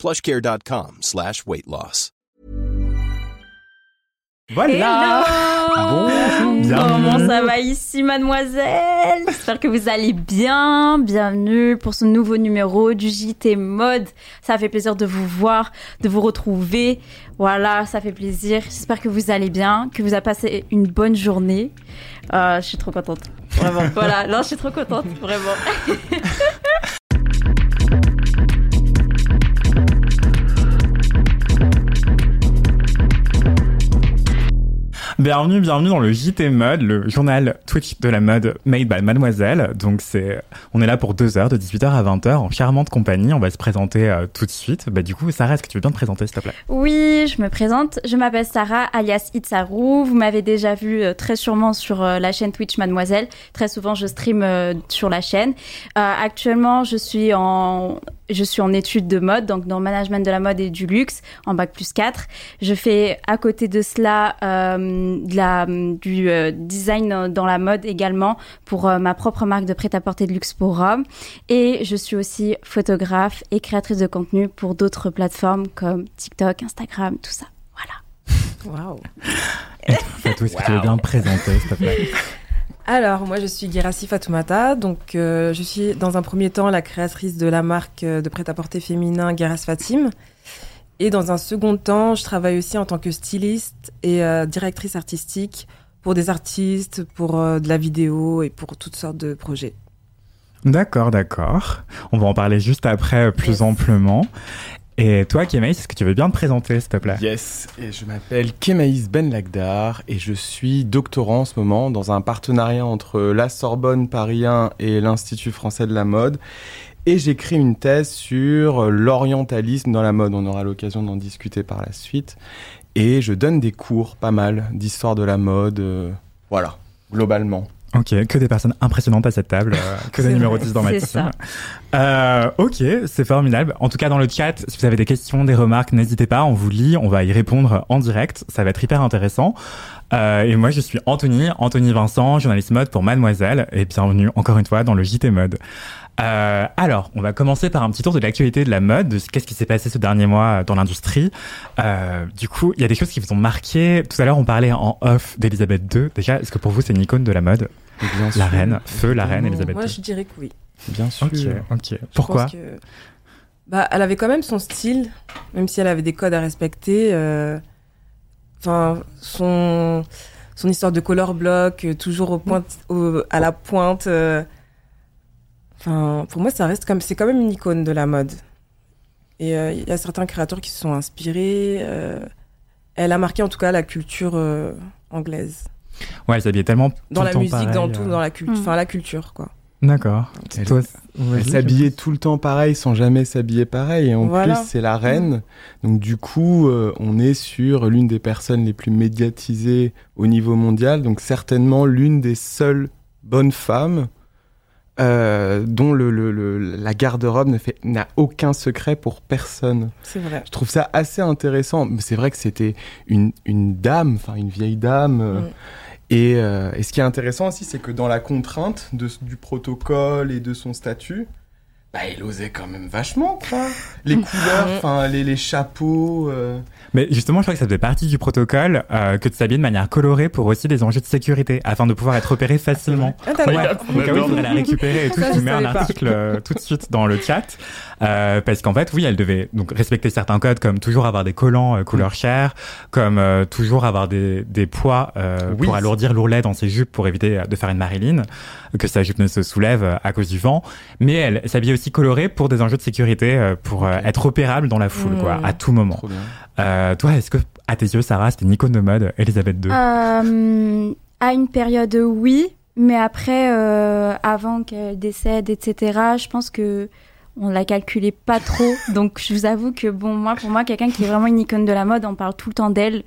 plushcare.com slash weight loss. Voilà Hello Comment ça va ici, mademoiselle? J'espère que vous allez bien. Bienvenue pour ce nouveau numéro du JT Mode. Ça fait plaisir de vous voir, de vous retrouver. Voilà, ça fait plaisir. J'espère que vous allez bien, que vous avez passé une bonne journée. Euh, je suis trop contente. Vraiment. voilà, non, je suis trop contente, vraiment. Bienvenue, bienvenue dans le JT Mode, le journal Twitch de la mode made by Mademoiselle. Donc c'est, on est là pour deux heures, de 18h à 20h, en charmante compagnie. On va se présenter euh, tout de suite. Bah du coup, Sarah, est-ce que tu veux bien te présenter, s'il te plaît? Oui, je me présente. Je m'appelle Sarah, alias Itzaru. Vous m'avez déjà vu euh, très sûrement sur euh, la chaîne Twitch Mademoiselle. Très souvent, je stream sur la chaîne. Actuellement, je suis en je suis en études de mode, donc dans le management de la mode et du luxe, en bac plus 4. Je fais à côté de cela euh, de la, du euh, design dans la mode également pour euh, ma propre marque de prêt-à-porter de luxe pour Rome. Et je suis aussi photographe et créatrice de contenu pour d'autres plateformes comme TikTok, Instagram, tout ça. Voilà. Waouh. Fatou, est-ce que tu veux bien te présenter, s'il te plaît? Alors, moi, je suis Gerassi Fatoumata. Donc, euh, je suis dans un premier temps la créatrice de la marque euh, de prêt-à-porter féminin Geras Fatim. Et dans un second temps, je travaille aussi en tant que styliste et euh, directrice artistique pour des artistes, pour euh, de la vidéo et pour toutes sortes de projets. D'accord, d'accord. On va en parler juste après plus Yes. amplement. Et toi, Kémaïs, est-ce que tu veux bien te présenter, s'il te plaît? Yes, et je m'appelle Kemaïs Ben Lagdar et je suis doctorant en ce moment dans un partenariat entre la Sorbonne Paris 1 et l'Institut français de la mode. Et j'écris une thèse sur l'orientalisme dans la mode. On aura l'occasion d'en discuter par la suite. Et je donne des cours, pas mal, d'histoire de la mode. euh, voilà, globalement. Ok, que des personnes impressionnantes à cette table, euh, que des numéros vrai, 10 dans ma c'est team. ça. Euh, ok, c'est formidable. En tout cas, dans le chat, si vous avez des questions, des remarques, n'hésitez pas, on vous lit, on va y répondre en direct. Ça va être hyper intéressant. Euh, et moi, je suis Anthony, Anthony Vincent, journaliste mode pour Mademoiselle, et bienvenue encore une fois dans le JT Mode. Euh, alors, on va commencer par un petit tour de l'actualité de la mode, de ce- qu'est-ce qui s'est passé ce dernier mois dans l'industrie. Euh, du coup, il y a des choses qui vous ont marqué. Tout à l'heure, on parlait en off d'Elisabeth II. Déjà, est-ce que pour vous, c'est une icône de la mode? Bien La sûr, reine, feu la reine. Elisabeth Moi, II. je dirais que oui. Bien sûr. Ok, Pourquoi? que- bah, Elle avait quand même son style, même si elle avait des codes à respecter. euh, Enfin, son... son histoire de color block, euh, toujours au point, au- à la pointe. Enfin, pour moi, ça reste comme c'est quand même une icône de la mode. Et euh, il y a certains créateurs qui se sont inspirés. euh, Elle a marqué en tout cas la culture euh, anglaise. Ouais, elle s'habillait tellement Dans la musique, dans tout, euh. dans la culture. Mm. Enfin, la culture, quoi. D'accord. Elle- s'habillait tout le temps pareil sans jamais s'habiller pareil. Et en Voilà. plus, c'est la reine. Donc, du coup, euh, on est sur l'une des personnes les plus médiatisées au niveau mondial. Donc, certainement l'une des seules bonnes femmes euh, dont le, le- le- la garde-robe n'a aucun secret pour personne. C'est vrai. Je trouve ça assez intéressant. C'est vrai que c'était une, une dame, enfin une vieille dame. euh, Mm. et, euh, et ce qui est intéressant aussi, c'est que dans la contrainte de, du protocole et de son statut, bah, il osait quand même vachement, quoi. Les couleurs, Mm. enfin, les, les chapeaux. euh, Mais justement, je crois que ça faisait partie du protocole euh, que de s'habiller de manière colorée pour aussi des enjeux de sécurité, afin de pouvoir être repéré facilement. Ah, Ouais, donc ah oui, il la récupérer et tout. Ça, je je mets un pas. article euh, tout de suite dans le chat. Euh, parce qu'en fait, oui, elle devait donc respecter certains codes, comme toujours avoir des collants euh, couleur chair, comme euh, toujours avoir des, des poids euh, Oui. pour alourdir l'ourlet dans ses jupes pour éviter euh, de faire une Marilyn, que sa jupe ne se soulève euh, à cause du vent. Mais elle s'habillait aussi colorée pour des enjeux de sécurité, euh, pour euh, être opérable dans la foule, quoi, à tout moment. Euh, toi, est-ce que, à tes yeux, Sarah, c'était une icône de mode, Elisabeth II Euh, à une période, oui. Mais après, euh, avant qu'elle décède, etc., je pense que on l'a calculé pas trop. Donc je vous avoue que bon, moi pour moi, quelqu'un qui est vraiment une icône de la mode, on parle tout le temps d'elle.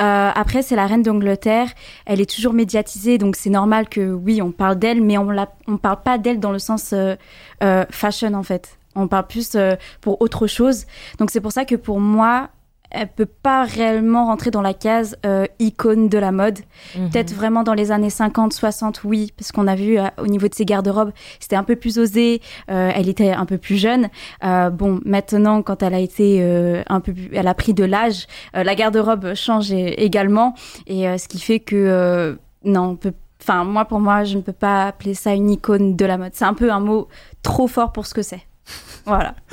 Euh, après, c'est la reine d'Angleterre. Elle est toujours médiatisée, donc c'est normal que oui, on parle d'elle, mais on la, on parle pas d'elle dans le sens euh, euh, fashion en fait. On parle plus pour autre chose. Donc c'est pour ça que pour moi, elle peut pas réellement rentrer dans la case euh, icône de la mode. Mhm. Peut-être vraiment dans les années 50, 60, oui, parce qu'on a vu euh, au niveau de ses garde-robes, c'était un peu plus osé, euh, elle était un peu plus jeune. Bon, maintenant, quand elle a été un peu plus, elle a pris de l'âge, la garde-robe change également, et ce qui fait que non, on peut Enfin, moi, pour moi, je ne peux pas appeler ça une icône de la mode. C'est un peu un mot trop fort pour ce que c'est. Voilà.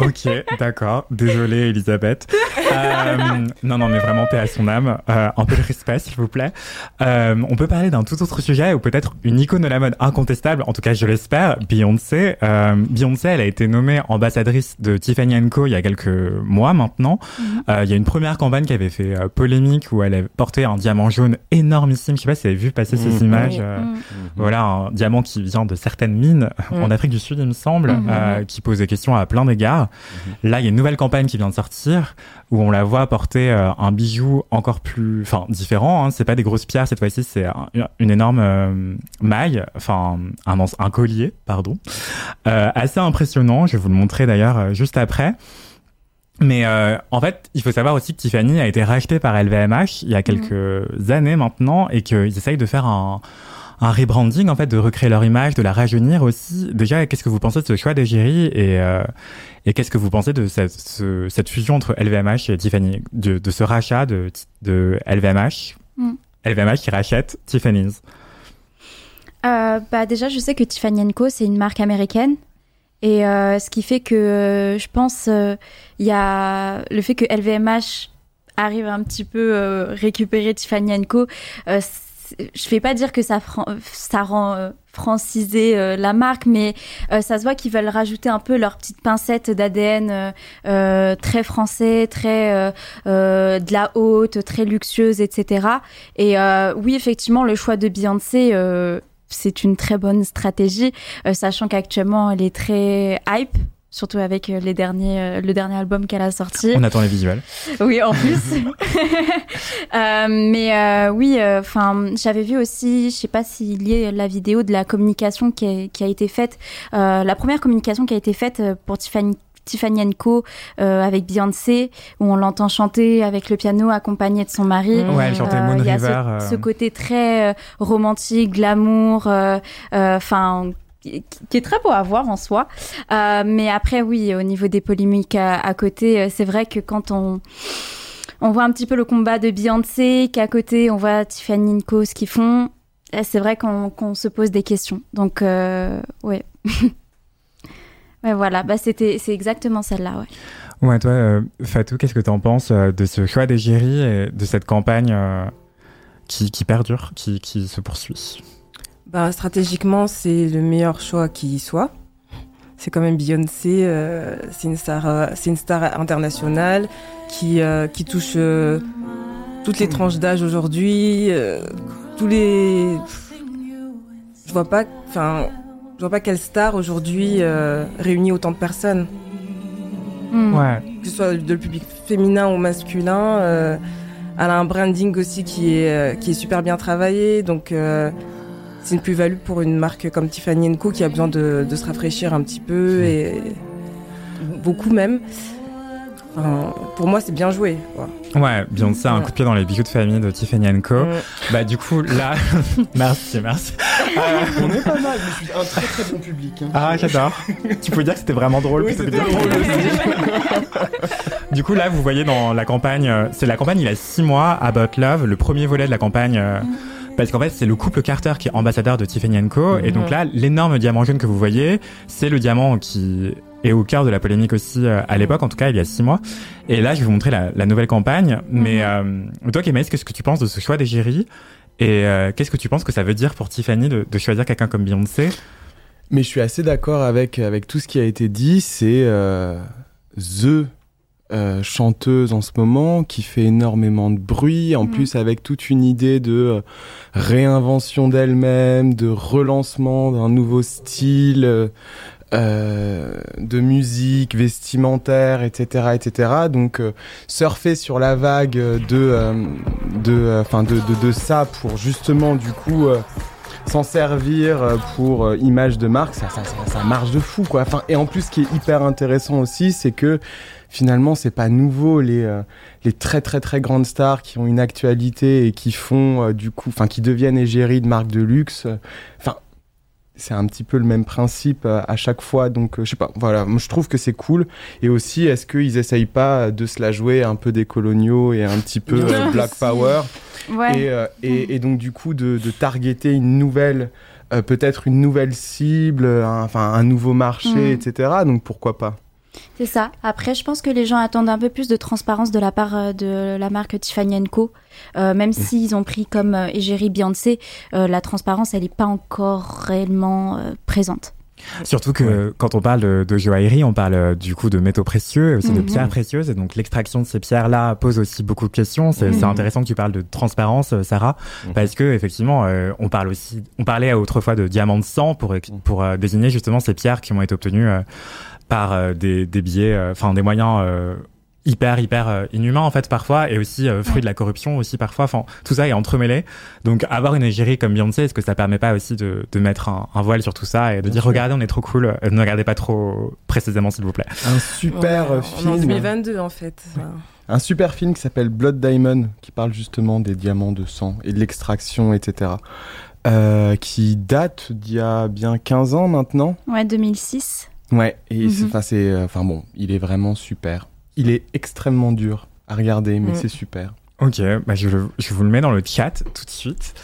Ok, d'accord. Désolé, Elisabeth. Euh, non, non, mais vraiment, paix à son âme. Euh, un peu de respect, s'il vous plaît. Euh, on peut parler d'un tout autre sujet, ou peut-être une icône de la mode incontestable, en tout cas, je l'espère, Beyoncé. Euh, Beyoncé, elle a été nommée ambassadrice de Tiffany Co. il y a quelques mois maintenant. Euh, il y a une première campagne qui avait fait euh, polémique, où elle a porté un diamant jaune énormissime. Je sais pas si vous avez vu passer ces Mhm. images. Oui. euh, Mm. voilà, un diamant qui vient de certaines mines Mm. en Afrique du Sud, il me semble, qui pose des questions à plein d'égards. Là, il y a une nouvelle campagne qui vient de sortir où on la voit porter euh, un bijou encore plus, enfin, différent. Hein. C'est pas des grosses pierres cette fois-ci, c'est un- une énorme euh, maille, enfin, un, collier, pardon, Euh, assez impressionnant. Je vais vous le montrer d'ailleurs euh, juste après. Mais euh, en fait, il faut savoir aussi que Tiffany a été rachetée par LVMH il y a quelques années maintenant et qu'ils essayent de faire un, un rebranding en fait, de recréer leur image, de la rajeunir aussi. Déjà, qu'est-ce que vous pensez de ce choix d'égérie et, euh, et qu'est-ce que vous pensez de cette, ce- cette fusion entre LVMH et Tiffany, de, de ce rachat de, de LVMH, Mm. LVMH qui rachète Tiffany's. Euh, bah déjà, je sais que Tiffany Co c'est une marque américaine. Et euh, ce qui fait que je pense il y a le fait que LVMH arrive un petit peu récupérer Tiffany Co. Je vais pas dire que ça, fran- ça rend euh, francisé euh, la marque, mais euh, ça se voit qu'ils veulent rajouter un peu leur petite pincette d'ADN euh, très français, très de la haute, très luxueuse, etc. Et oui, effectivement, le choix de Beyoncé, c'est une très bonne stratégie, sachant qu'actuellement, elle est très hype. Surtout avec euh, les derniers, euh, le dernier album qu'elle a sorti. On attend les visuels. Oui, en plus. Euh, mais euh, oui, enfin, j'avais vu aussi, je sais pas s'il y a la vidéo de la communication qui a, qui a été faite, euh, la première communication qui a été faite euh, pour Tiffany. Tiffany Co euh, avec Beyoncé où on l'entend chanter avec le piano accompagné de son mari. Ouais, elle chantait Euh, Moon il y a River. ce, euh, ce côté très euh, romantique, glamour, euh, euh, enfin qui est très beau à voir en soi. Euh, mais après, oui, au niveau des polémiques à, côté, euh, c'est vrai que quand on on voit un petit peu le combat de Beyoncé, qu'à côté on voit Tiffany Co ce qu'ils font, euh, c'est vrai qu'on qu'on se pose des questions. Donc, euh, ouais. Ouais, voilà, bah, c'est exactement celle-là, ouais. Toi, euh, Fatou, qu'est-ce que tu en penses de ce choix d'égérie et de cette campagne qui, qui perdure, qui, qui se poursuit? Bah, stratégiquement, c'est le meilleur choix qui soit. C'est quand même Beyoncé, euh, c'est une star, euh, c'est une star internationale qui euh, qui touche euh, toutes les tranches d'âge aujourd'hui, euh, tous les. Je vois pas, enfin, je vois pas quelle star aujourd'hui euh, réunit autant de personnes, Mm. Ouais. que ce soit de le public féminin ou masculin. euh, elle a un branding aussi qui est euh, qui est super bien travaillé, donc. C'est une plus-value pour une marque comme Tiffany Co qui a besoin de, de se rafraîchir un petit peu et beaucoup même. Enfin, pour moi, c'est bien joué. quoi. Ouais, Beyoncé a un coup de pied dans les bijoux de famille de Tiffany Co. Mm. Bah du coup là, merci, merci. Euh, On est pas mal, je suis un très très bon public. hein. ah j'adore. tu peux dire que c'était vraiment drôle. Oui, c'était drôle Du coup là, vous voyez dans la campagne, euh, c'est la campagne il y a six mois, About Love, le premier volet de la campagne. euh, Parce qu'en fait, c'est le couple Carter qui est ambassadeur de Tiffany Co. Et donc là, l'énorme diamant jaune que vous voyez, c'est le diamant qui est au cœur de la polémique aussi euh, à l'époque, en tout cas il y a six mois. Et là, je vais vous montrer la, la nouvelle campagne. Mais euh, toi, Kémaïs, qu'est-ce que tu penses de ce choix d'égérie Et euh, qu'est-ce que tu penses que ça veut dire pour Tiffany de, de choisir quelqu'un comme Beyoncé? Mais je suis assez d'accord avec, avec tout ce qui a été dit. C'est euh, The euh, chanteuse en ce moment qui fait énormément de bruit, en Mhm. plus avec toute une idée de euh, réinvention d'elle-même, de relancement d'un nouveau style. euh, euh, de musique, vestimentaire, etc., etc. Donc euh, surfer sur la vague de euh, de, enfin de, de, de ça pour justement du coup s'en servir pour image de marque, ça, ça, ça, ça, marche de fou quoi. Enfin, et en plus, ce qui est hyper intéressant aussi, c'est que finalement, c'est pas nouveau les les très très très grandes stars qui ont une actualité et qui font du coup, enfin, qui deviennent égéries de marques de luxe. Enfin, c'est un petit peu le même principe euh, à chaque fois. Donc, euh, je sais pas, voilà, moi je trouve que c'est cool. Et aussi, est-ce qu'ils essayent pas de se la jouer un peu des coloniaux et un petit peu euh, Black Power Ouais. et, euh, et, et donc, du coup, de, de targeter une nouvelle, euh, peut-être une nouvelle cible, enfin un nouveau marché, Mm. etc. Donc, pourquoi pas? C'est ça. Après, je pense que les gens attendent un peu plus de transparence de la part euh, de la marque Tiffany Co. Euh, même s'ils ont pris comme euh, égérie Beyoncé, euh, la transparence, elle n'est pas encore réellement euh, présente. Surtout que quand on parle de, de joaillerie, on parle du coup de métaux précieux et aussi de Mhm. pierres précieuses. Et donc l'extraction de ces pierres-là pose aussi beaucoup de questions. C'est Mhm. c'est intéressant que tu parles de transparence, Sarah, Mhm. parce que effectivement, euh, on parle aussi, on parlait autrefois de diamants de sang pour euh, désigner justement ces pierres qui ont été obtenues euh, par euh, des, des biais, euh, enfin des moyens. euh, hyper hyper euh, inhumains en fait parfois et aussi euh, fruit de la corruption aussi parfois enfin tout ça est entremêlé donc avoir une égérie comme Beyoncé est-ce que ça permet pas aussi de, de mettre un, un voile sur tout ça et de Bien dire sûr. regardez on est trop cool euh, ne regardez pas trop précisément s'il vous plaît Un super Ouais, est en film. 2022 en fait. Un super film qui s'appelle Blood Diamond, qui parle justement des diamants de sang et de l'extraction, etc. Euh, qui date d'il y a bien 15 ans maintenant. Ouais, 2006. Ouais, et Mhm. c'est, enfin, c'est, euh, enfin bon, il est vraiment super. Il est extrêmement dur à regarder, mais Mm. c'est super. Ok, bah je, le- je vous le mets dans le chat tout de suite.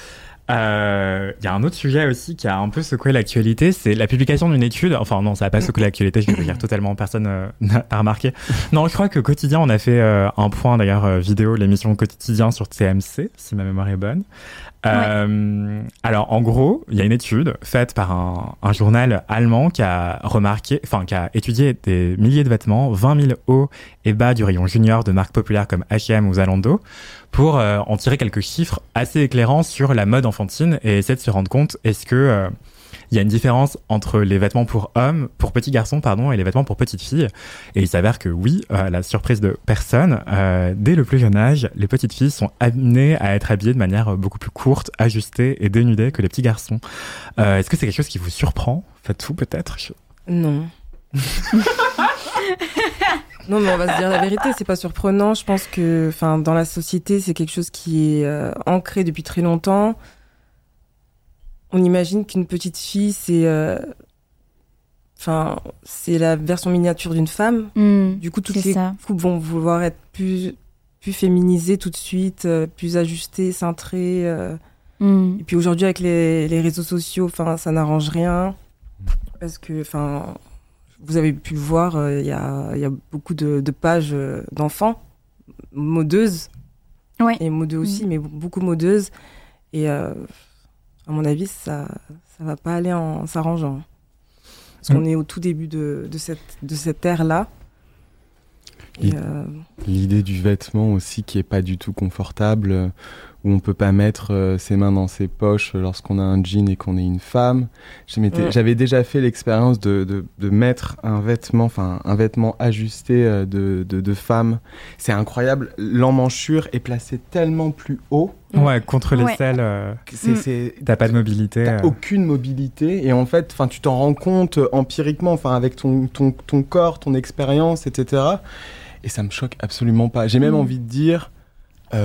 Euh, Il y a un autre sujet aussi qui a un peu secoué l'actualité, c'est la publication d'une étude. Enfin non, ça n'a pas secoué l'actualité, je vais dire totalement, personne euh, n'a remarqué. Non, je crois que Quotidien, on a fait euh, un point d'ailleurs euh, vidéo, l'émission Quotidien sur TMC, si ma mémoire est bonne. Euh, Alors en gros, il y a une étude faite par un, un journal allemand qui a remarqué, enfin qui a étudié des milliers de vêtements, 20 000 hauts et bas du rayon junior de marques populaires comme H&M ou Zalando pour euh, en tirer quelques chiffres assez éclairants sur la mode enfantine et essayer de se rendre compte est-ce que euh, il y a une différence entre les vêtements pour hommes, pour petits garçons, pardon, et les vêtements pour petites filles? Et il s'avère que oui, à la surprise de personne, euh, dès le plus jeune âge, les petites filles sont amenées à être habillées de manière euh, beaucoup plus courte, ajustée et dénudée que les petits garçons. Euh, Est-ce que c'est quelque chose qui vous surprend? Faites-vous peut-être? Non. non, mais on va se dire la vérité, c'est pas surprenant. Je pense que, enfin, dans la société, c'est quelque chose qui est euh, ancré depuis très longtemps. On imagine qu'une petite fille, c'est, euh, enfin, c'est la version miniature d'une femme. Hmm, Du coup, toutes les ça. coupes vont vouloir être plus, plus féminisées tout de suite, euh, plus ajustées, cintrées. euh. hmm. Et puis aujourd'hui, avec les, les réseaux sociaux, enfin, ça n'arrange rien. Parce que, enfin, vous avez pu le voir, euh, il y, a, il y a beaucoup de, de pages euh, d'enfants, modeuses. Ouais. Et modeux aussi, mais beaucoup modeuses. Et euh, à mon avis, ça ça va pas aller en s'arrangeant. Parce Mm. qu'on est au tout début de, de cette, de cette ère-là. Euh, L'idée du vêtement aussi qui est pas du tout confortable, euh, où on peut pas mettre euh, ses mains dans ses poches lorsqu'on a un jean et qu'on est une femme. Ouais. J'avais déjà fait l'expérience de, de, de mettre un vêtement, enfin un vêtement ajusté euh, de, de, de femme. C'est incroyable. L'emmanchure est placée tellement plus haut Mm. Ouais, contre les Ouais. selles, euh, Mm. t'as pas de mobilité. T'as euh. aucune mobilité et en fait, enfin, tu t'en rends compte empiriquement, enfin, avec ton, ton, ton corps, ton expérience, etc. Et ça me choque absolument pas. J'ai même Mm. envie de dire,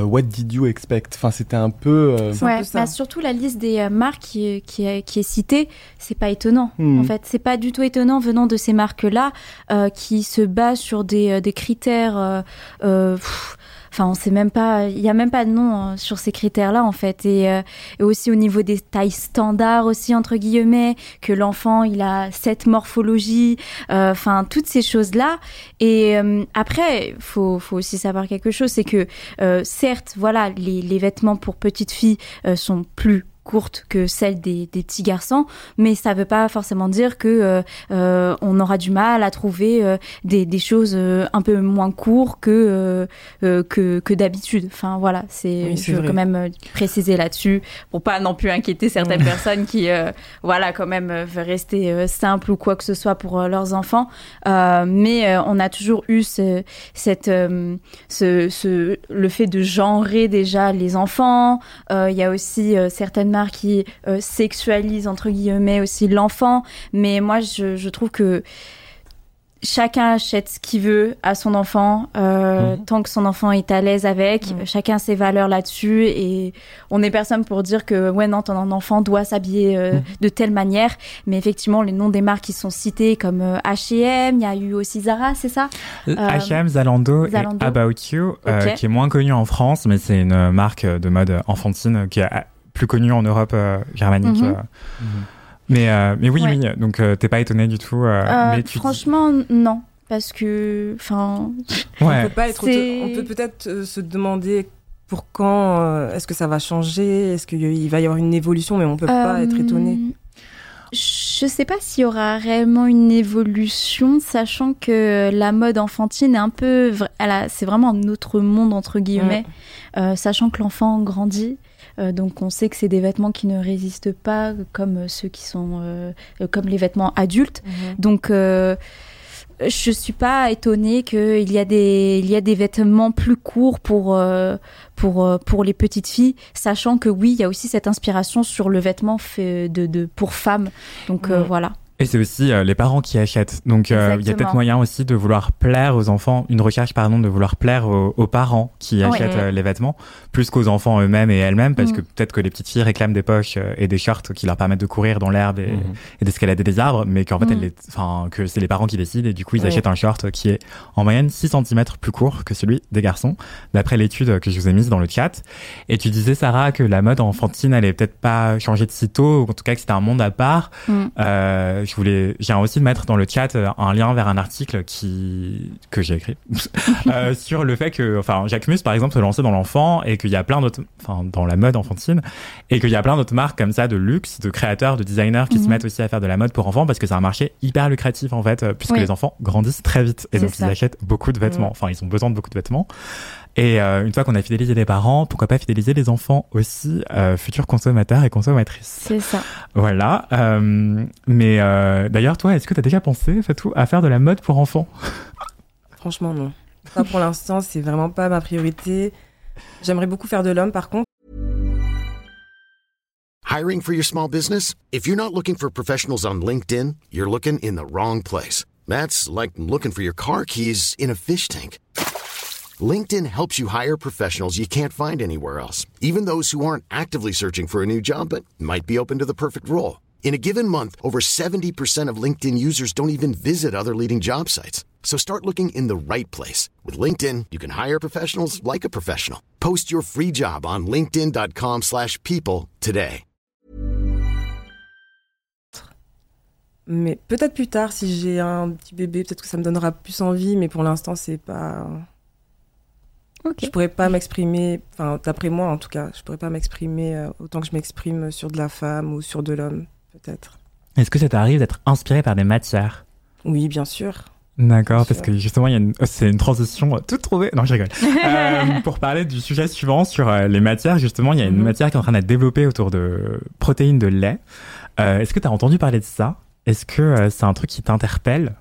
what did you expect? Enfin, c'était un peu. euh, un Ouais, peu ça. bah, surtout la liste des euh, marques qui, est- qui, qui est citée, c'est pas étonnant. Hmm. En fait, c'est pas du tout étonnant venant de ces marques-là euh, qui se basent sur des, euh, des critères. euh, euh, pff, Enfin, on sait même pas, il y a même pas de nom euh, sur ces critères-là en fait, et, euh, et aussi au niveau des tailles standards aussi entre guillemets, que l'enfant il a cette morphologie, euh, enfin toutes ces choses-là. Et euh, après, faut faut aussi savoir quelque chose, c'est que euh, certes, voilà, les, les vêtements pour petites filles sont plus courtes que celles des, des petits garçons, mais ça veut pas forcément dire que euh, on aura du mal à trouver des, des choses un peu moins courtes que que, que d'habitude. Enfin voilà, c'est je veux quand même préciser là-dessus pour pas non plus inquiéter certaines personnes qui voilà quand même veulent rester simples ou quoi que ce soit pour leurs enfants. mais on a toujours eu ce, cette ce, ce le fait de genrer déjà les enfants. Il y a aussi certaines qui euh, sexualisent entre guillemets aussi l'enfant. Mais moi, je, je, trouve que chacun achète ce qu'il veut à son enfant euh, mhm. tant que son enfant est à l'aise avec. Mhm. Chacun ses valeurs là-dessus et on n'est personne pour dire que ouais non ton enfant doit s'habiller euh, mhm. de telle manière. Mais effectivement les noms des marques qui sont cités comme H&M, il y a eu aussi Zara, c'est ça? H&M, Zalando, et About You, qui est moins connu en France, mais c'est une marque de mode enfantine qui a plus connu en Europe euh, germanique. Mhm. Euh. Mais, euh, mais oui, oui, donc t'es pas étonné du tout. mais franchement, non. Parce que, enfin. Ouais. On peut, pas être on peut peut-être se demander pour quand est-ce que ça va changer Est-ce qu'il va y avoir une évolution Mais on peut pas être étonné. Je sais pas s'il y aura réellement une évolution, sachant que la mode enfantine est un peu, c'est vraiment un autre monde entre guillemets, sachant que l'enfant grandit. Euh, donc on sait que c'est des vêtements qui ne résistent pas comme ceux qui sont euh, comme les vêtements adultes. Mhm. Donc euh, je suis pas étonnée qu'il y a des il y a des vêtements plus courts pour pour pour les petites filles, sachant que oui, il y a aussi cette inspiration sur le vêtement fait de, de pour femmes. Donc voilà. Et c'est aussi euh, les parents qui achètent. Donc euh, il y a peut-être moyen aussi de vouloir plaire aux enfants, une recherche pardon, de vouloir plaire aux, parents qui achètent euh, les vêtements, plus qu'aux enfants eux-mêmes et elles-mêmes, parce mm. que peut-être que les petites filles réclament des poches et des shorts qui leur permettent de courir dans l'herbe et, mm. d'escalader des arbres, mais qu'en fait mm. elles enfin que c'est les parents qui décident et du coup ils achètent un short qui est en moyenne 6 cm plus court que celui des garçons, d'après l'étude que je vous ai mise dans le chat. Et tu disais Sarah que la mode enfantine elle est peut-être pas changée de sitôt, ou en tout cas que c'était un monde à part. Euh, je voulais, j'ai aussi de mettre dans le chat euh, un lien vers un article qui que j'ai écrit euh, sur le fait que, enfin, Jacques Mus par exemple se lançait dans l'enfant et qu'il y a plein d'autres, enfin, dans la mode enfantine et qu'il y a plein d'autres marques comme ça de luxe, de créateurs, de designers qui se mhm. mettent aussi à faire de la mode pour enfants parce que c'est un marché hyper lucratif en fait, puisque les enfants grandissent très vite et donc ils achètent beaucoup de vêtements. Enfin, ils ont besoin de beaucoup de vêtements. Et euh, une fois qu'on a fidélisé les parents, pourquoi pas fidéliser les enfants aussi, euh, futurs consommateurs et consommatrices. C'est ça. Voilà. Euh, mais d'ailleurs, toi, est-ce que tu as déjà pensé, Fatou, à faire de la mode pour enfants? Franchement, non. Pas pour l'instant, c'est vraiment pas ma priorité. J'aimerais beaucoup faire de l'homme, par contre. Hiring for your small business? If you're not looking for professionals on LinkedIn, you're looking in the wrong place. That's like looking for your car keys in a fish tank. LinkedIn helps you hire professionals you can't find anywhere else, even those who aren't actively searching for a new job but might be open to the perfect role. In a given month, over 70% of LinkedIn users don't even visit other leading job sites. So start looking in the right place. With LinkedIn, you can hire professionals like a professional. Post your free job on linkedin.com slash people today. Mais peut-être plus tard, si j'ai un petit bébé, peut-être que ça me donnera plus envie, mais pour l'instant, c'est pas... Okay. Je pourrais pas m'exprimer, enfin d'après moi en tout cas, je pourrais pas m'exprimer euh, autant que je m'exprime sur de la femme ou sur de l'homme, peut-être. Est-ce que ça t'arrive d'être inspiré par des matières? Oui, bien sûr. D'accord, parce que justement, une... c'est une transition toute trouvée. Non, je rigole. euh, pour parler du sujet suivant sur euh, les matières, justement, il y a une mhm. matière qui est en train d'être développée autour de protéines de lait. Euh, est-ce que tu as entendu parler de ça? Est-ce que c'est un truc qui t'interpelle?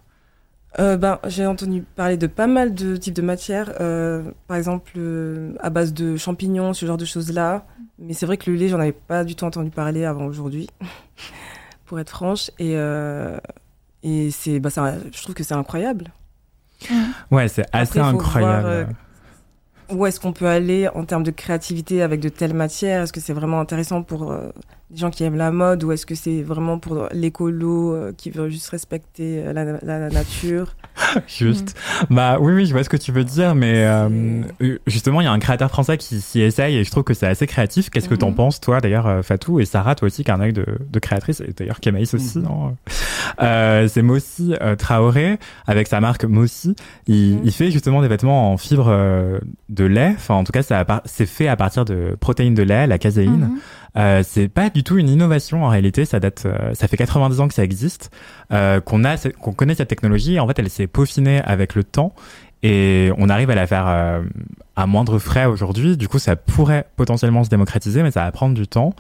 Euh, ben, J'ai entendu parler de pas mal de types de matières, euh, par exemple euh, à base de champignons, ce genre de choses-là. Mais c'est vrai que le lait, j'en avais pas du tout entendu parler avant aujourd'hui, pour être franche. Et, et c'est, bah, je trouve que c'est incroyable. Ouais, c'est assez incroyable. Où est-ce qu'on peut aller en termes de créativité avec de telles matières? Est-ce que c'est vraiment intéressant pour des gens qui aiment la mode ou est-ce que c'est vraiment pour l'écolo euh, qui veut juste respecter euh, la, nature? Juste. Bah oui, oui, je vois ce que tu veux dire, mais euh, justement, il y a un créateur français qui s'y essaye et je trouve que c'est assez créatif. Qu'est-ce que t'en mhm. penses, toi, d'ailleurs, Fatou et Sarah, toi aussi, qui a un œil de, de créatrice, et d'ailleurs Kemaïs aussi. Mhm. euh, c'est Mossi Traoré avec sa marque Mossi. Il, mhm. il, fait justement des vêtements en fibre de lait. Enfin, en tout cas, c'est fait à partir de protéines de lait, la caséine. Euh, c'est pas du tout une innovation en réalité. Ça date, euh, ça fait 90 ans que ça existe, euh, qu'on a, qu'on connaît cette technologie. En fait, elle s'est peaufinée avec le temps et on arrive à la faire euh, à moindre frais aujourd'hui. Du coup, ça pourrait potentiellement se démocratiser, mais ça va prendre du temps.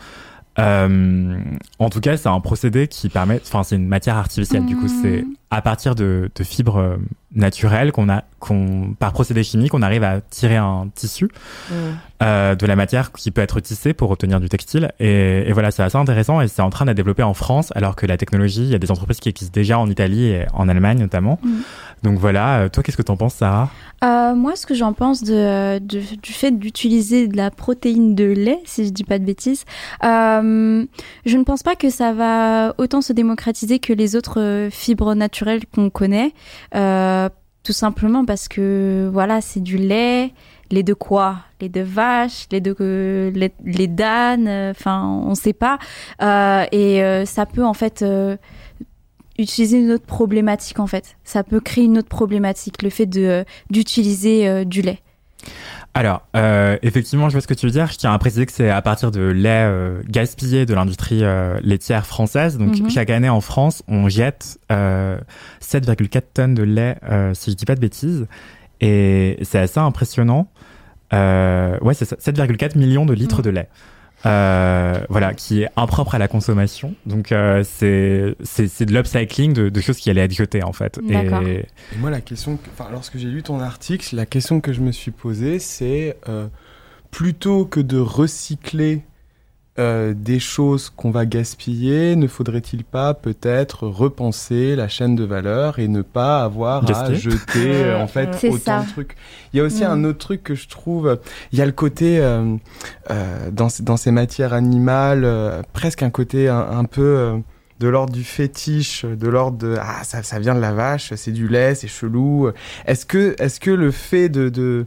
Euh, en tout cas, c'est un procédé qui permet, enfin, c'est une matière artificielle. Du coup, c'est à partir de, de fibres naturelles qu'on a, qu'on, par procédé chimique, on arrive à tirer un tissu Mm. euh, de la matière qui peut être tissée pour obtenir du textile. Et, et voilà, c'est assez intéressant et c'est en train de développer en France, alors que la technologie, il y a des entreprises qui existent déjà en Italie et en Allemagne notamment. Mhm. Donc voilà, euh, toi, qu'est-ce que t'en penses, Sarah? Euh, moi, ce que j'en pense de, de- du fait d'utiliser de la protéine de lait, si je dis pas de bêtises, euh, je ne pense pas que ça va autant se démocratiser que les autres fibres naturelles qu'on connaît. Euh, tout simplement parce que voilà, c'est du lait. Les de quoi Les de vache, les de euh, les, les d'âne, euh, enfin on sait pas. Euh, et ça peut en fait utiliser une autre problématique en fait. Ça peut créer une autre problématique, le fait de d'utiliser euh, du lait. Alors, euh, effectivement, je vois ce que tu veux dire. Je tiens à préciser que c'est à partir de lait euh, gaspillé de l'industrie euh, laitière française. Donc, Mhm. chaque année en France, on jette euh, 7,4 tonnes de lait, euh, si je dis pas de bêtises. Et c'est assez impressionnant. Euh, ouais, c'est ça, 7,4 millions de litres de lait. Euh, voilà, qui est impropre à la consommation. Donc, euh, c'est c'est c'est de l'upcycling de, de choses qui allaient être jetées, en fait. Et, Et moi, la question, que- enfin, lorsque j'ai lu ton article, la question que je me suis posée, c'est euh, plutôt que de recycler euh, des choses qu'on va gaspiller, ne faudrait-il pas peut-être repenser la chaîne de valeur et ne pas avoir à jeter euh, en fait C'est autant ça. de trucs Il y a aussi Mm. un autre truc que je trouve, il y a le côté euh, euh, dans, ces- dans ces matières animales, euh, presque un côté un, un peu euh, de l'ordre du fétiche, de l'ordre de ah ça, ça vient de la vache, c'est du lait, c'est chelou. Est-ce que est-ce que le fait de de,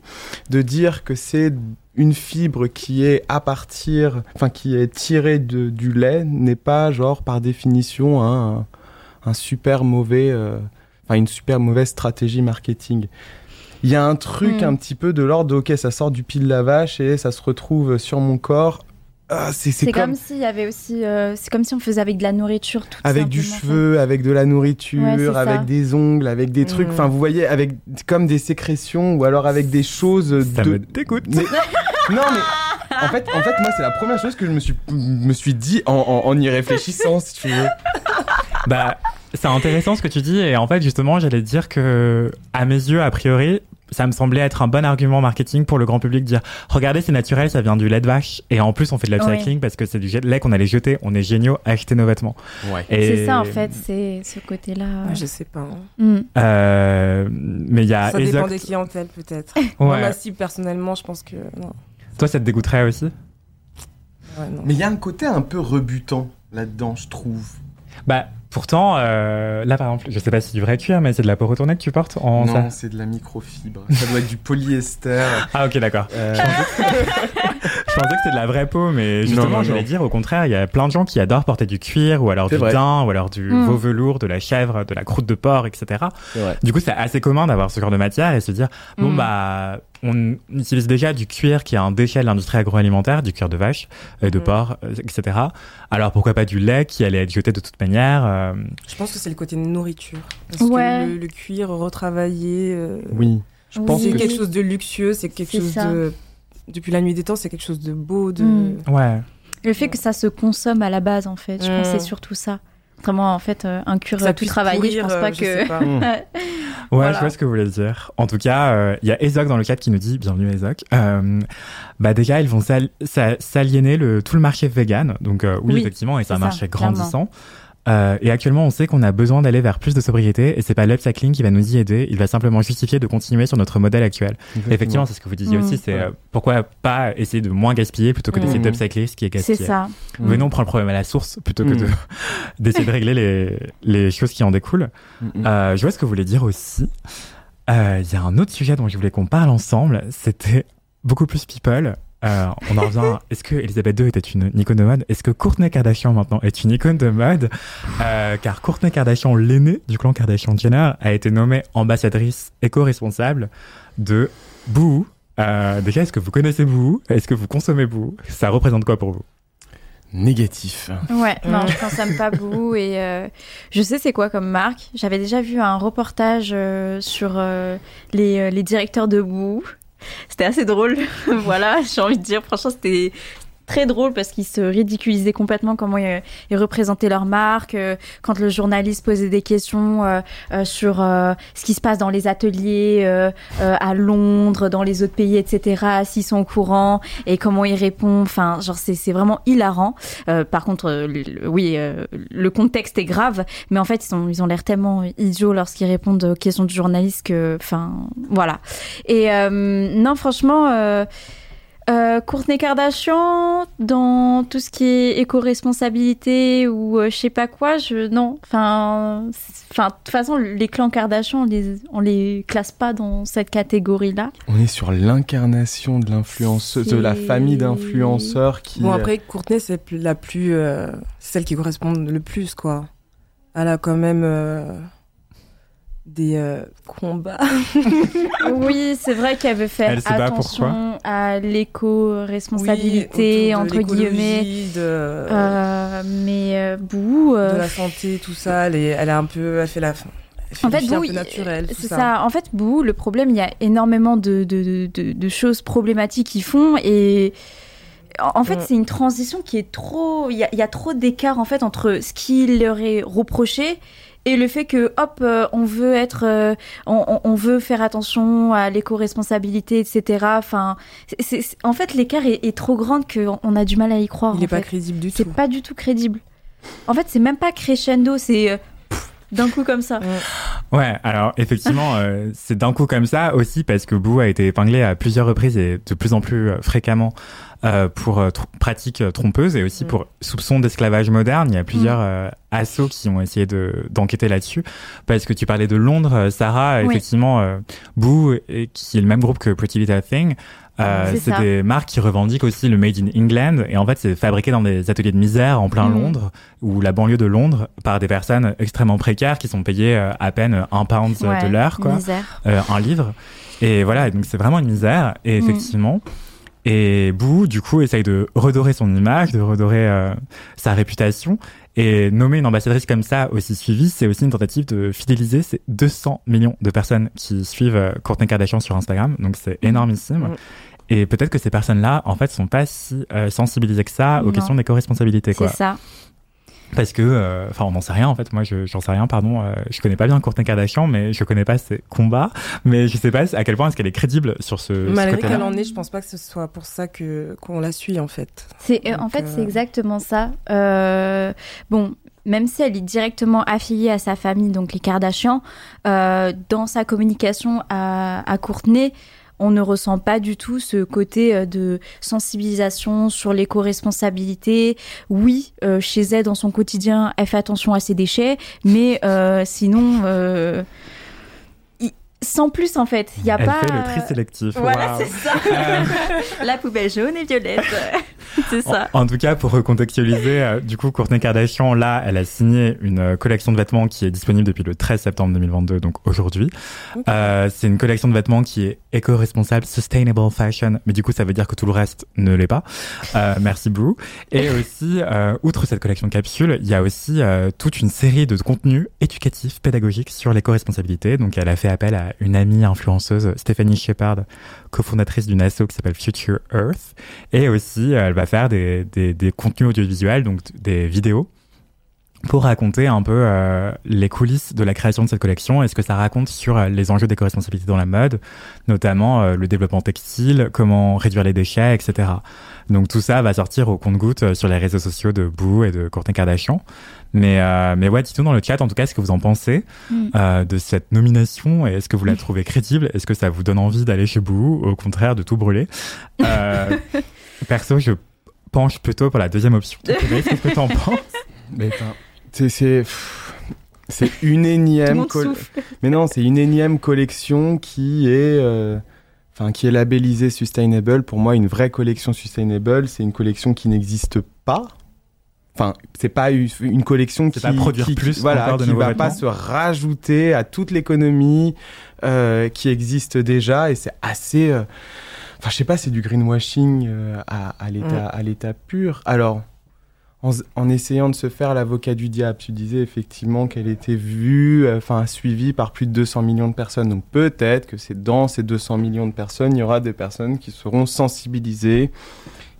de dire que c'est une fibre qui est à partir, enfin qui est tirée de, du lait n'est pas genre par définition un, un super mauvais, euh, enfin une super mauvaise stratégie marketing. Il y a un truc Mm. un petit peu de l'ordre ok ça sort du pied de la vache et ça se retrouve sur mon corps. Ah, c'est comme, comme s'il y avait aussi, euh, c'est comme si on faisait avec de la nourriture tout avec du cheveu, avec de la nourriture, Ouais, c'est ça. avec des ongles, avec des trucs. Mm. Enfin, vous voyez, avec comme des sécrétions ou alors avec des choses ça de. me dégoûte. Mais- non mais en fait, en fait, moi c'est la première chose que je me suis me suis dit en, en, en y réfléchissant, si tu veux. Bah, c'est intéressant ce que tu dis et en fait justement j'allais dire que à mes yeux a priori ça me semblait être un bon argument marketing pour le grand public de dire regardez c'est naturel ça vient du lait de vache et en plus on fait de l'upcycling parce que c'est du lait qu'on allait jeter on est géniaux achetez nos vêtements Ouais. Et- C'est ça en fait, c'est ce côté-là. Ouais, je sais pas. hein. Mm. euh, mais il y a Ça dépend des clientèles peut-être. Moi, cible personnellement, je pense que non. toi ça te dégoûterait aussi? Ouais, non. Mais il y a un côté un peu rebutant là-dedans, je trouve. bah pourtant euh, là par exemple je sais pas si c'est du vrai cuir mais c'est de la peau retournée que tu portes en non, ça c'est de la microfibre. Ça doit être du polyester. ah ok d'accord Euh, Je pensais que c'était de la vraie peau, mais justement, j'allais dire, au contraire, il y a plein de gens qui adorent porter du cuir, ou alors C'est du vrai. daim, ou alors du Mm. veau velours, de la chèvre, de la croûte de porc, etc. c'est vrai. Du coup, c'est assez commun d'avoir ce genre de matière et se dire, bon, Mm. bah, on utilise déjà du cuir qui est un déchet de l'industrie agroalimentaire, du cuir de vache, euh, de Mm. porc, euh, etc. Alors pourquoi pas du lait qui allait être jeté de toute manière euh, Je pense que c'est le côté nourriture. Parce Ouais. que le, le cuir retravaillé, euh, Oui. Je Oui. pense c'est que quelque chose de luxueux, c'est quelque C'est chose ça. de. Depuis la nuit des temps, c'est quelque chose de beau, de. Mm. Ouais. Le fait que ça se consomme à la base en fait, je pense que Mm. c'est surtout ça. Vraiment en fait euh, un cuir Que ça euh, tout puisse travaillé, je pense euh, pas je que. sais pas. Mm. Ouais, Voilà. je vois ce que vous voulez dire. En tout cas, euh, il y a Ezoc dans le chat qui nous dit, bienvenue Ezoc, euh, bah déjà ils vont s'al- s'a- s'aliéner le, tout le marché vegan. Donc euh, oui, Oui, effectivement, et c'est un c'est ça, marché clairement. Euh, et actuellement, on sait qu'on a besoin d'aller vers plus de sobriété et c'est pas l'upcycling qui va nous y aider. Il va simplement justifier de continuer sur notre modèle actuel. Effectivement, c'est ce que vous disiez Mm. aussi. C'est Ouais. euh, pourquoi pas essayer de moins gaspiller plutôt que d'essayer Mm. d'upcycler ce qui est C'est gaspillé. ça. Venons prendre le problème à la source plutôt que Mm. de d'essayer de régler les, les choses qui en découlent. Mm, mm. Euh, je vois ce que vous voulez dire aussi. Euh, Il y a un autre sujet dont je voulais qu'on parle ensemble. C'était beaucoup plus people. Euh, on en revient. Est-ce que Elisabeth II était une icône de mode? Est-ce que Courtney Kardashian maintenant est une icône de mode? Euh, Car Courtney Kardashian, l'aînée du clan Kardashian-Jenner, a été nommée ambassadrice éco-responsable de Boo. Euh, déjà, est-ce que vous connaissez Boo? Est-ce que vous consommez Boo? Ça représente quoi pour vous? Négatif. Ouais, non, je consomme pas Boo et euh, je sais c'est quoi comme marque. J'avais déjà vu un reportage euh, sur euh, les, euh, les directeurs de Boo. C'était assez drôle. voilà, j'ai envie de dire. Franchement, c'était très drôle parce qu'ils se ridiculisaient complètement comment ils, ils représentaient leur marque. euh, quand le journaliste posait des questions euh, euh, sur ce qui se passe dans les ateliers à Londres, dans les autres pays, etc., s'ils sont au courant et comment ils répondent. Enfin, genre, c'est vraiment hilarant. Par contre, oui, le contexte est grave, mais en fait, ils, sont, ils ont l'air tellement idiots lorsqu'ils répondent aux questions du journaliste que, enfin, voilà. Et euh, non, franchement, euh, euh, Courtney Kardashian, dans tout ce qui est éco-responsabilité ou euh, je sais pas quoi, je non, enfin, de toute façon, les clans Kardashian, on les, on les classe pas dans cette catégorie-là. On est sur l'incarnation de l'influenceuse, de la famille d'influenceurs qui. Bon, après, Courtenay, c'est la plus. euh, celle qui correspond le plus, quoi. Elle a quand même euh, des euh, combats. Oui, c'est vrai qu'elle veut faire Elle attention à l'éco-responsabilité, Oui, entre guillemets. De, Euh, mais euh, Boo, euh, de la santé, tout ça. Elle est, elle est un peu. Elle fait la. Fait En fait, Boo, un peu naturel. tout c'est ça. En fait, Boo, le problème, il y a énormément de, de, de, de choses problématiques qu'ils font et en fait, Ouais. c'est une transition qui est trop. Il y a, y a trop d'écart en fait entre ce qu'il leur est reproché et le fait que hop, euh, on veut être, euh, on, veut faire attention à l'éco-responsabilité, etc. Enfin, c'est- c'est- en fait, l'écart est, est trop grand qu'on on a du mal à y croire. Il est en pas fait. crédible du C'est tout. pas du tout crédible. En fait, c'est même pas crescendo, c'est euh, d'un coup comme ça. Ouais, alors effectivement, euh, c'est d'un coup comme ça aussi parce que Boo a été épinglé à plusieurs reprises et de plus en plus euh, fréquemment euh, pour euh, tr- pratiques euh, trompeuses et aussi Mm. pour soupçons d'esclavage moderne. Il y a plusieurs euh, assos qui ont essayé de d'enquêter là-dessus parce que tu parlais de Londres, euh, Sarah. Oui. Effectivement, euh, Boo, et- qui est le même groupe que Pretty Little Thing. Euh, C'est des marques qui revendiquent aussi le Made in England et en fait c'est fabriqué dans des ateliers de misère en plein Mm. Londres ou la banlieue de Londres par des personnes extrêmement précaires qui sont payées euh, à peine un pound Ouais, de l'heure quoi euh, un livre. Et voilà, donc c'est vraiment une misère. Et Mm. effectivement, et Boo, du coup, essaye de redorer son image, de redorer euh, sa réputation. Et nommer une ambassadrice comme ça, aussi suivie, c'est aussi une tentative de fidéliser ces 200 millions de personnes qui suivent Kourtney Kardashian sur Instagram. Donc c'est énormissime. Mm. Et peut-être que ces personnes-là, en fait, sont pas si euh, sensibilisées que ça aux Non. questions d'éco-responsabilité, C'est quoi. ça. Parce que, euh, enfin, on n'en sait rien en fait. Moi, je j'en sais rien, pardon. Euh, je connais pas bien Kourtney Kardashian, mais je connais pas ses combats. Mais je sais pas à quel point est-ce qu'elle est crédible sur ce, Malgré qu'elle en est, je pense pas que ce soit pour ça que qu'on la suit en fait. C'est euh, en fait euh, c'est exactement ça. Euh, bon, même si elle est directement affiliée à sa famille, donc les Kardashian, euh, dans sa communication à, à Courtenay, on ne ressent pas du tout ce côté euh, de sensibilisation sur l'éco-responsabilité. Oui, euh, chez elle, dans son quotidien, elle fait attention à ses déchets, mais euh, sinon, euh, sans plus en fait. Il y a Elle pas. fait le tri sélectif. Voilà, c'est ça. La poubelle jaune et violette. c'est ça. En, en tout cas, pour recontextualiser, euh, du coup, Kourtney Kardashian, là, elle a signé une euh, collection de vêtements qui est disponible depuis le 13 septembre 2022, donc aujourd'hui. Euh, c'est une collection de vêtements qui est éco-responsable, sustainable fashion, mais du coup, ça veut dire que tout le reste ne l'est pas. Euh, merci Boo. Et aussi, outre cette collection de capsules, il y a aussi toute une série de contenus éducatifs, pédagogiques sur l'éco-responsabilité. Donc, elle a fait appel à une amie influenceuse, Stéphanie Shepard, cofondatrice d'une asso qui s'appelle Future Earth. Et aussi, elle va faire des, des, des contenus audiovisuels, donc des vidéos, pour raconter un peu euh, les coulisses de la création de cette collection et ce que ça raconte sur euh, les enjeux d'éco-responsabilité dans la mode, notamment euh, le développement textile, comment réduire les déchets, etc. Donc tout ça va sortir au compte-goutte sur les réseaux sociaux de Boo et de Kourtney Kardashian. Mais, mais ouais, dites-nous dans le chat en tout cas ce que vous en pensez Mm. de cette nomination et est-ce que vous la trouvez crédible? Est-ce que ça vous donne envie d'aller chez Boo ou au contraire de tout brûler? Perso, je penche plutôt pour la deuxième option. Qu'est-ce que t'en penses Mais c'est une énième mais non, c'est une énième collection qui est euh, enfin qui est labellisée sustainable. Pour moi, une vraie collection sustainable, c'est une collection qui n'existe pas. Enfin, c'est pas une collection qui pas produire qui- plus voilà, de qui va pas se rajouter à toute l'économie euh, qui existe déjà et c'est assez euh, Enfin, je sais pas, c'est du greenwashing euh, à, à l'état pur. Alors, en essayant de se faire l'avocat du diable. Tu disais effectivement qu'elle était vue, euh, enfin suivie par plus de 200 millions de personnes. Donc peut-être que c'est dans ces 200 millions de personnes, il y aura des personnes qui seront sensibilisées,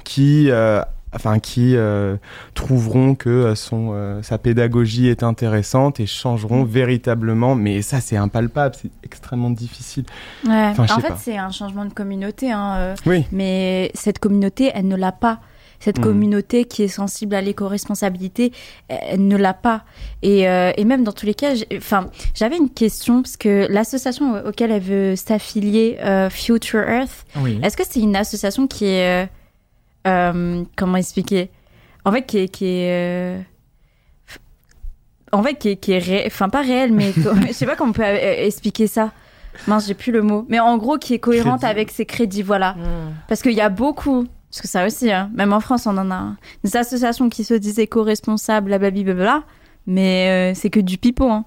qui, euh, enfin, qui euh, trouveront que euh, son, euh, sa pédagogie est intéressante et changeront véritablement. Mais ça, c'est impalpable, c'est extrêmement difficile. Ouais. Enfin, je en fait, c'est un changement de communauté. Hein, euh, Oui. mais cette communauté, elle ne l'a pas. Cette Mhm. communauté qui est sensible à l'éco-responsabilité, elle ne l'a pas. Et, et même dans tous les cas, j'avais une question parce que l'association au- auquel elle veut s'affilier, Future Earth, Oui. est-ce que c'est une association qui est, euh, comment expliquer, en fait, qui est, qui est euh, en fait, qui est, qui est ré- enfin pas réelle, mais je sais pas comment on peut euh, expliquer ça. Mince, j'ai plus le mot. Mais en gros, qui est cohérente Crédit. avec ses crédits, voilà. Hmm. Parce qu'il y a beaucoup, parce que ça aussi, hein, même en France, on en a hein, des associations qui se disent éco-responsables, blablabla, mais euh, c'est que du pipeau. hein.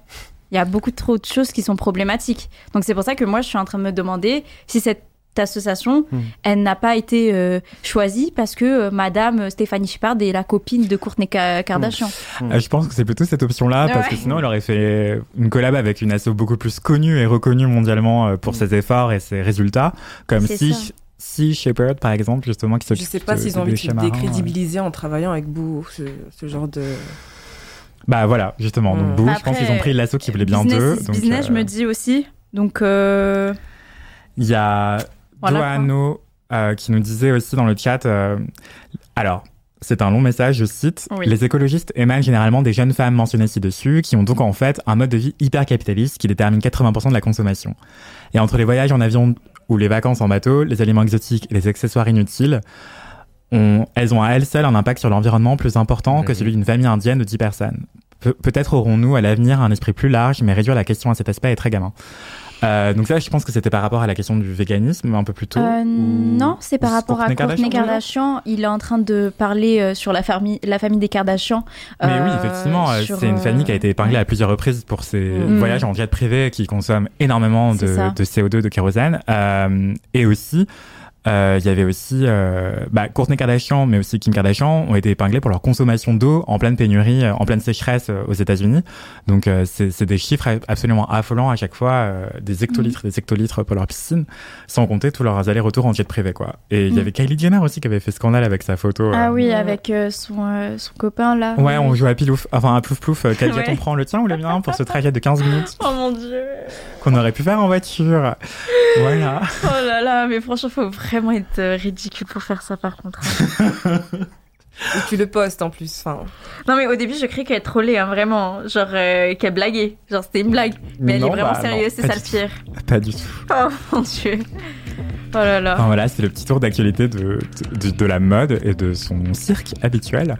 Il y a beaucoup trop de choses qui sont problématiques. Donc c'est pour ça que moi, je suis en train de me demander si cette association, Mm. elle n'a pas été euh, choisie parce que euh, Madame Stéphanie Shepard est la copine de Courtney Ka- Kardashian. Euh, je pense que c'est plutôt cette option-là, parce que Ouais. sinon, elle aurait fait une collab avec une asso beaucoup plus connue et reconnue mondialement euh, pour Mm. ses efforts et ses résultats, comme si, ça. si Shepard, par exemple, justement, qui Je s'occupe sais pas s'ils ont envie de marins, décrédibiliser en travaillant avec Boo, ce, ce genre de. euh. Bah voilà, justement. Donc, Mm. Boo, je Après, pense qu'ils ont pris l'assaut qui voulait bien business d'eux. is donc, business, je euh, me dis aussi. Donc, euh, Il y a Voilà. Doano euh, qui nous disait aussi dans le chat. euh, alors, c'est un long message, je cite. Oui. Les écologistes émanent généralement des jeunes femmes mentionnées ci-dessus, qui ont donc en fait un mode de vie hyper capitaliste qui détermine 80% de la consommation. Et entre les voyages en avion ou les vacances en bateau, les aliments exotiques et les accessoires inutiles, ont- elles ont à elles seules un impact sur l'environnement plus important que celui d'une famille indienne de 10 personnes. Pe- Peut-être aurons-nous à l'avenir un esprit plus large, mais réduire la question à cet aspect est très gamin. Euh, donc ça, je pense que c'était par rapport à la question du véganisme un peu plus tôt. Euh, ou- non, c'est par rapport à Kourtney Kardashian. Il est en train de parler euh, sur la famille, la famille des Kardashian. Mais oui, effectivement, c'est une famille qui a été épinglée à plusieurs reprises pour ses Mm. voyages en jet privé qui consomment énormément de, de CO2, de kérosène. Et aussi, il y avait aussi euh, bah, Kourtney Kardashian, mais aussi Kim Kardashian ont été épinglés pour leur consommation d'eau en pleine pénurie, euh, en pleine sécheresse euh, aux États-Unis. Donc, euh, c'est des chiffres absolument affolants à chaque fois, euh, des hectolitres, des hectolitres pour leur piscine, sans compter tous leurs allers-retours en jet privé, quoi. Et il y Mm. avait Kylie Jenner aussi qui avait fait scandale avec sa photo. Ah euh, oui, avec euh, son, euh, son copain là. Ouais, on joue à pilouf, enfin à plouf plouf. Euh, Quel Ouais. on prend, le tien ou le mien, pour ce trajet de 15 minutes Oh mon dieu. Qu'on aurait pu faire en voiture Voilà. Oh là là, mais franchement, faut vraiment être euh, ridicule pour faire ça par contre. Et tu le postes en plus. Enfin, non mais au début, je croyais qu'elle trollait, hein, vraiment. Genre euh, qu'elle blaguait. Genre c'était une blague. Mais elle est vraiment bah, sérieuse, c'est ça le pire. Pas du tout. Oh mon dieu. Oh là là. Enfin, voilà, c'est le petit tour d'actualité de, de, de la mode et de son cirque habituel.